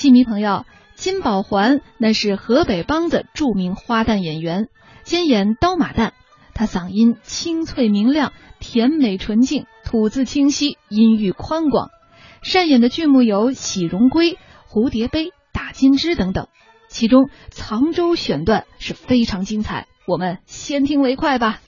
戏迷朋友，金宝环那是河北梆子著名花旦演员，兼演刀马旦。他嗓音清脆明亮，甜美纯净，吐字清晰，音域宽广。擅演的剧目有《喜荣归》《蝴蝶杯》《打金枝》等等，其中《藏州》选段是非常精彩，我们先听为快吧。